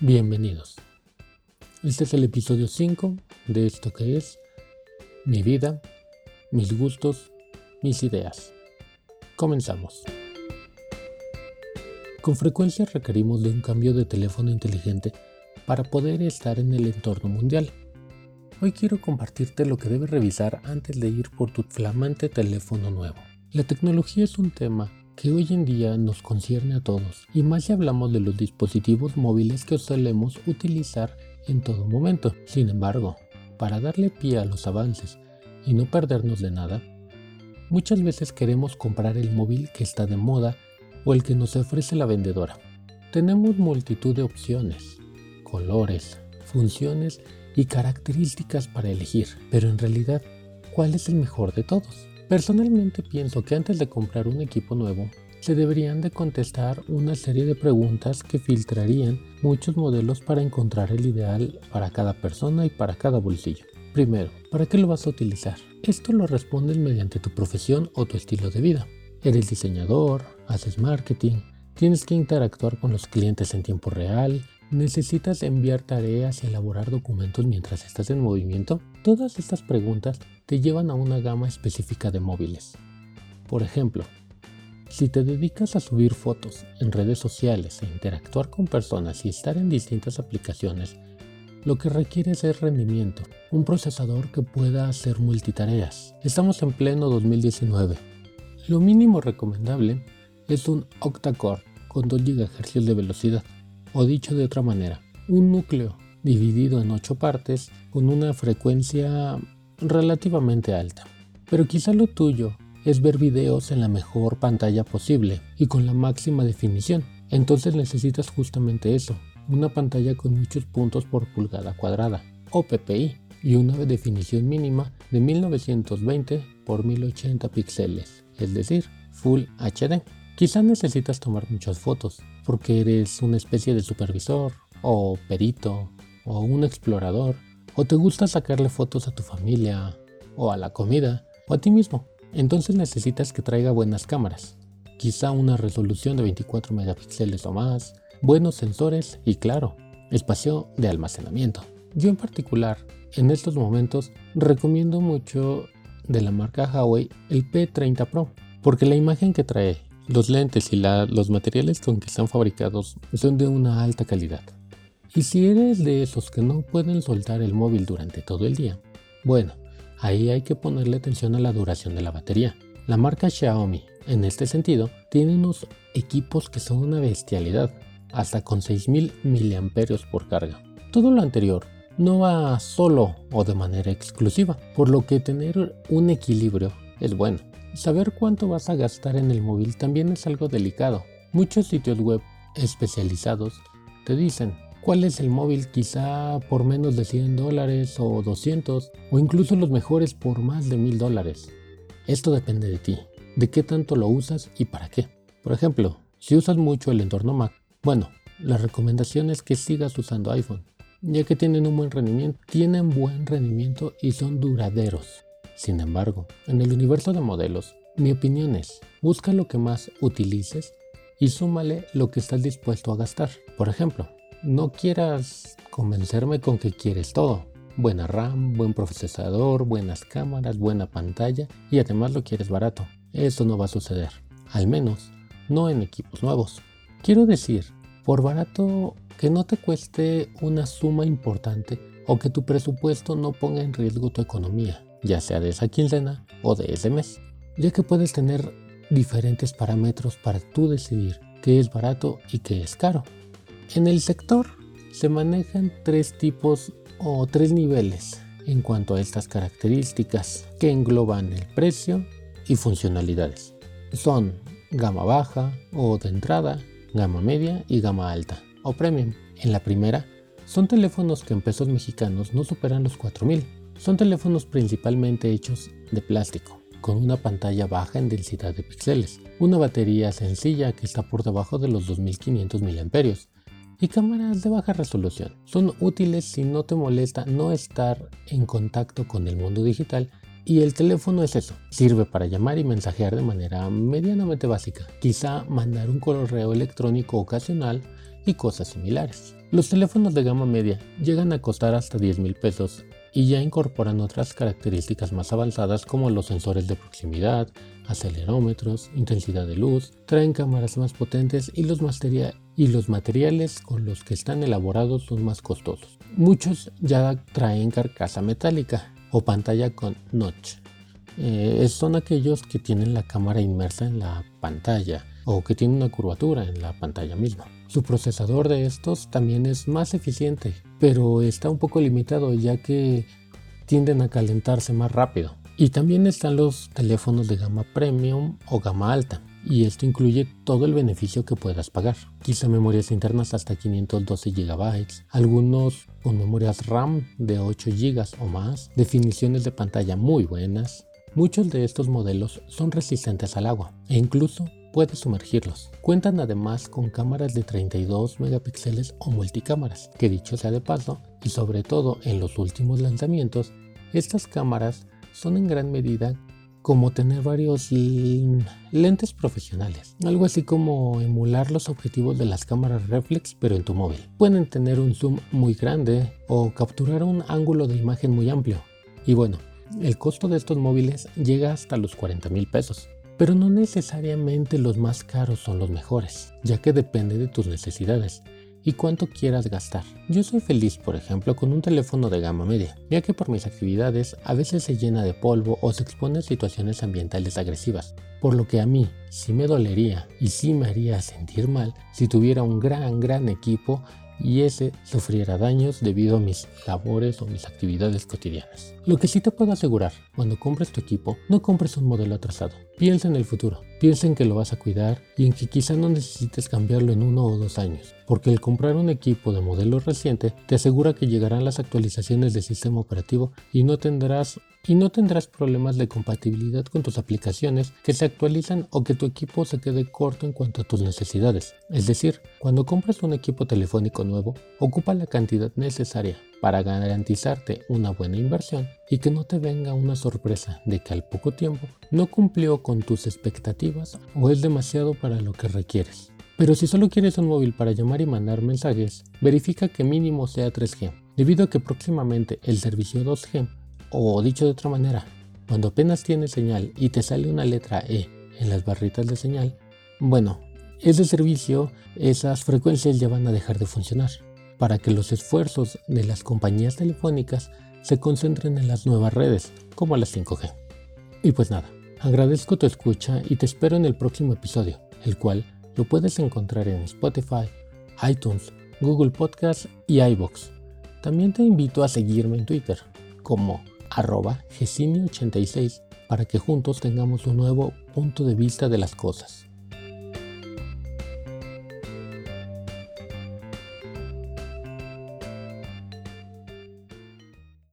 Bienvenidos. Este es el episodio 5 de esto que es mi vida, mis gustos, mis ideas. Comenzamos. Con frecuencia requerimos de un cambio de teléfono inteligente para poder estar en el entorno mundial. Hoy quiero compartirte lo que debes revisar antes de ir por tu flamante teléfono nuevo. La tecnología es un tema que hoy en día nos concierne a todos, y más si hablamos de los dispositivos móviles que solemos utilizar en todo momento. Sin embargo, para darle pie a los avances y no perdernos de nada, muchas veces queremos comprar el móvil que está de moda o el que nos ofrece la vendedora. Tenemos multitud de opciones, colores, funciones y características para elegir, pero en realidad, ¿cuál es el mejor de todos? Personalmente pienso que antes de comprar un equipo nuevo, se deberían de contestar una serie de preguntas que filtrarían muchos modelos para encontrar el ideal para cada persona y para cada bolsillo. Primero, ¿para qué lo vas a utilizar? Esto lo respondes mediante tu profesión o tu estilo de vida. Eres diseñador, haces marketing, tienes que interactuar con los clientes en tiempo real, necesitas enviar tareas y elaborar documentos mientras estás en movimiento. Todas estas preguntas te llevan a una gama específica de móviles. Por ejemplo, si te dedicas a subir fotos en redes sociales e interactuar con personas y estar en distintas aplicaciones, lo que requieres es rendimiento, un procesador que pueda hacer multitareas. Estamos en pleno 2019. Lo mínimo recomendable es un octa-core con 2 GHz de velocidad, o dicho de otra manera, un núcleo dividido en 8 partes con una frecuencia relativamente alta. Pero quizá lo tuyo es ver videos en la mejor pantalla posible y con la máxima definición. Entonces necesitas justamente eso, una pantalla con muchos puntos por pulgada cuadrada, o PPI, y una definición mínima de 1920 por 1080 píxeles, es decir, Full HD. Quizá necesitas tomar muchas fotos, porque eres una especie de supervisor, o perito, o un explorador, o te gusta sacarle fotos a tu familia, o a la comida, o a ti mismo. Entonces necesitas que traiga buenas cámaras, quizá una resolución de 24 megapíxeles o más, buenos sensores y claro, espacio de almacenamiento. Yo en particular, en estos momentos, recomiendo mucho de la marca Huawei el P30 Pro, porque la imagen que trae, los lentes y los materiales con que están fabricados son de una alta calidad. Y si eres de esos que no pueden soltar el móvil durante todo el día, bueno, ahí hay que ponerle atención a la duración de la batería. La marca Xiaomi, en este sentido, tiene unos equipos que son una bestialidad, hasta con 6000 mAh por carga. Todo lo anterior no va solo o de manera exclusiva, por lo que tener un equilibrio es bueno. Saber cuánto vas a gastar en el móvil también es algo delicado. Muchos sitios web especializados te dicen cuál es el móvil quizá por menos de 100 dólares o 200 o incluso los mejores por más de 1000 dólares. Esto depende de ti, de qué tanto lo usas y para qué. Por ejemplo, si usas mucho el entorno Mac, bueno, la recomendación es que sigas usando iPhone, ya que tienen un buen rendimiento, tienen buen rendimiento y son duraderos. Sin embargo, en el universo de modelos, mi opinión es, busca lo que más utilices y súmale lo que estás dispuesto a gastar. Por ejemplo, no quieras convencerme con que quieres todo. Buena RAM, buen procesador, buenas cámaras, buena pantalla y además lo quieres barato. Eso no va a suceder. Al menos no en equipos nuevos. Quiero decir, por barato que no te cueste una suma importante o que tu presupuesto no ponga en riesgo tu economía, ya sea de esa quincena o de ese mes, ya que puedes tener diferentes parámetros para tú decidir qué es barato y qué es caro. En el sector se manejan tres tipos o tres niveles en cuanto a estas características que engloban el precio y funcionalidades. Son gama baja o de entrada, gama media y gama alta o premium. En la primera, son teléfonos que en pesos mexicanos no superan los 4000. Son teléfonos principalmente hechos de plástico, con una pantalla baja en densidad de píxeles, una batería sencilla que está por debajo de los 2500 mAh y cámaras de baja resolución. Son útiles si no te molesta no estar en contacto con el mundo digital y el teléfono es eso, sirve para llamar y mensajear de manera medianamente básica, quizá mandar un correo electrónico ocasional y cosas similares. Los teléfonos de gama media llegan a costar hasta 10 mil pesos y ya incorporan otras características más avanzadas como los sensores de proximidad, acelerómetros, intensidad de luz, traen cámaras más potentes y los, materiales con los que están elaborados son más costosos. Muchos ya traen carcasa metálica o pantalla con notch. Eh, son aquellos que tienen la cámara inmersa en la pantalla o que tienen una curvatura en la pantalla misma. Su procesador de estos también es más eficiente, pero está un poco limitado ya que tienden a calentarse más rápido. Y también están los teléfonos de gama premium o gama alta, y esto incluye todo el beneficio que puedas pagar. Quizá memorias internas hasta 512 GB, algunos con memorias RAM de 8 GB o más, definiciones de pantalla muy buenas. Muchos de estos modelos son resistentes al agua e incluso puedes sumergirlos. Cuentan además con cámaras de 32 megapíxeles o multicámaras, que dicho sea de paso, y sobre todo en los últimos lanzamientos, estas cámaras son en gran medida como tener varios lentes profesionales, algo así como emular los objetivos de las cámaras reflex pero en tu móvil. Pueden tener un zoom muy grande o capturar un ángulo de imagen muy amplio. Y bueno, el costo de estos móviles llega hasta los 40 mil pesos, pero no necesariamente los más caros son los mejores, ya que depende de tus necesidades y cuánto quieras gastar. Yo soy feliz, por ejemplo, con un teléfono de gama media, ya que por mis actividades a veces se llena de polvo o se expone a situaciones ambientales agresivas, por lo que a mí sí me dolería y sí me haría sentir mal si tuviera un gran, gran equipo y ese sufriera daños debido a mis labores o mis actividades cotidianas. Lo que sí te puedo asegurar, cuando compres tu equipo, no compres un modelo atrasado. Piensa en el futuro, piensa en que lo vas a cuidar y en que quizá no necesites cambiarlo en uno o dos años, porque el comprar un equipo de modelo reciente te asegura que llegarán las actualizaciones del sistema operativo y no tendrás y no tendrás problemas de compatibilidad con tus aplicaciones que se actualizan o que tu equipo se quede corto en cuanto a tus necesidades. Es decir, cuando compras un equipo telefónico nuevo, ocupa la cantidad necesaria para garantizarte una buena inversión y que no te venga una sorpresa de que al poco tiempo no cumplió con tus expectativas o es demasiado para lo que requieres. Pero si solo quieres un móvil para llamar y mandar mensajes, verifica que mínimo sea 3G, debido a que próximamente el servicio 2G, o dicho de otra manera, cuando apenas tienes señal y te sale una letra E en las barritas de señal, bueno, ese servicio, esas frecuencias ya van a dejar de funcionar para que los esfuerzos de las compañías telefónicas se concentren en las nuevas redes, como las 5G. Y pues nada, agradezco tu escucha y te espero en el próximo episodio, el cual lo puedes encontrar en Spotify, iTunes, Google Podcast y iBox. También te invito a seguirme en Twitter como arroba 86 para que juntos tengamos un nuevo punto de vista de las cosas.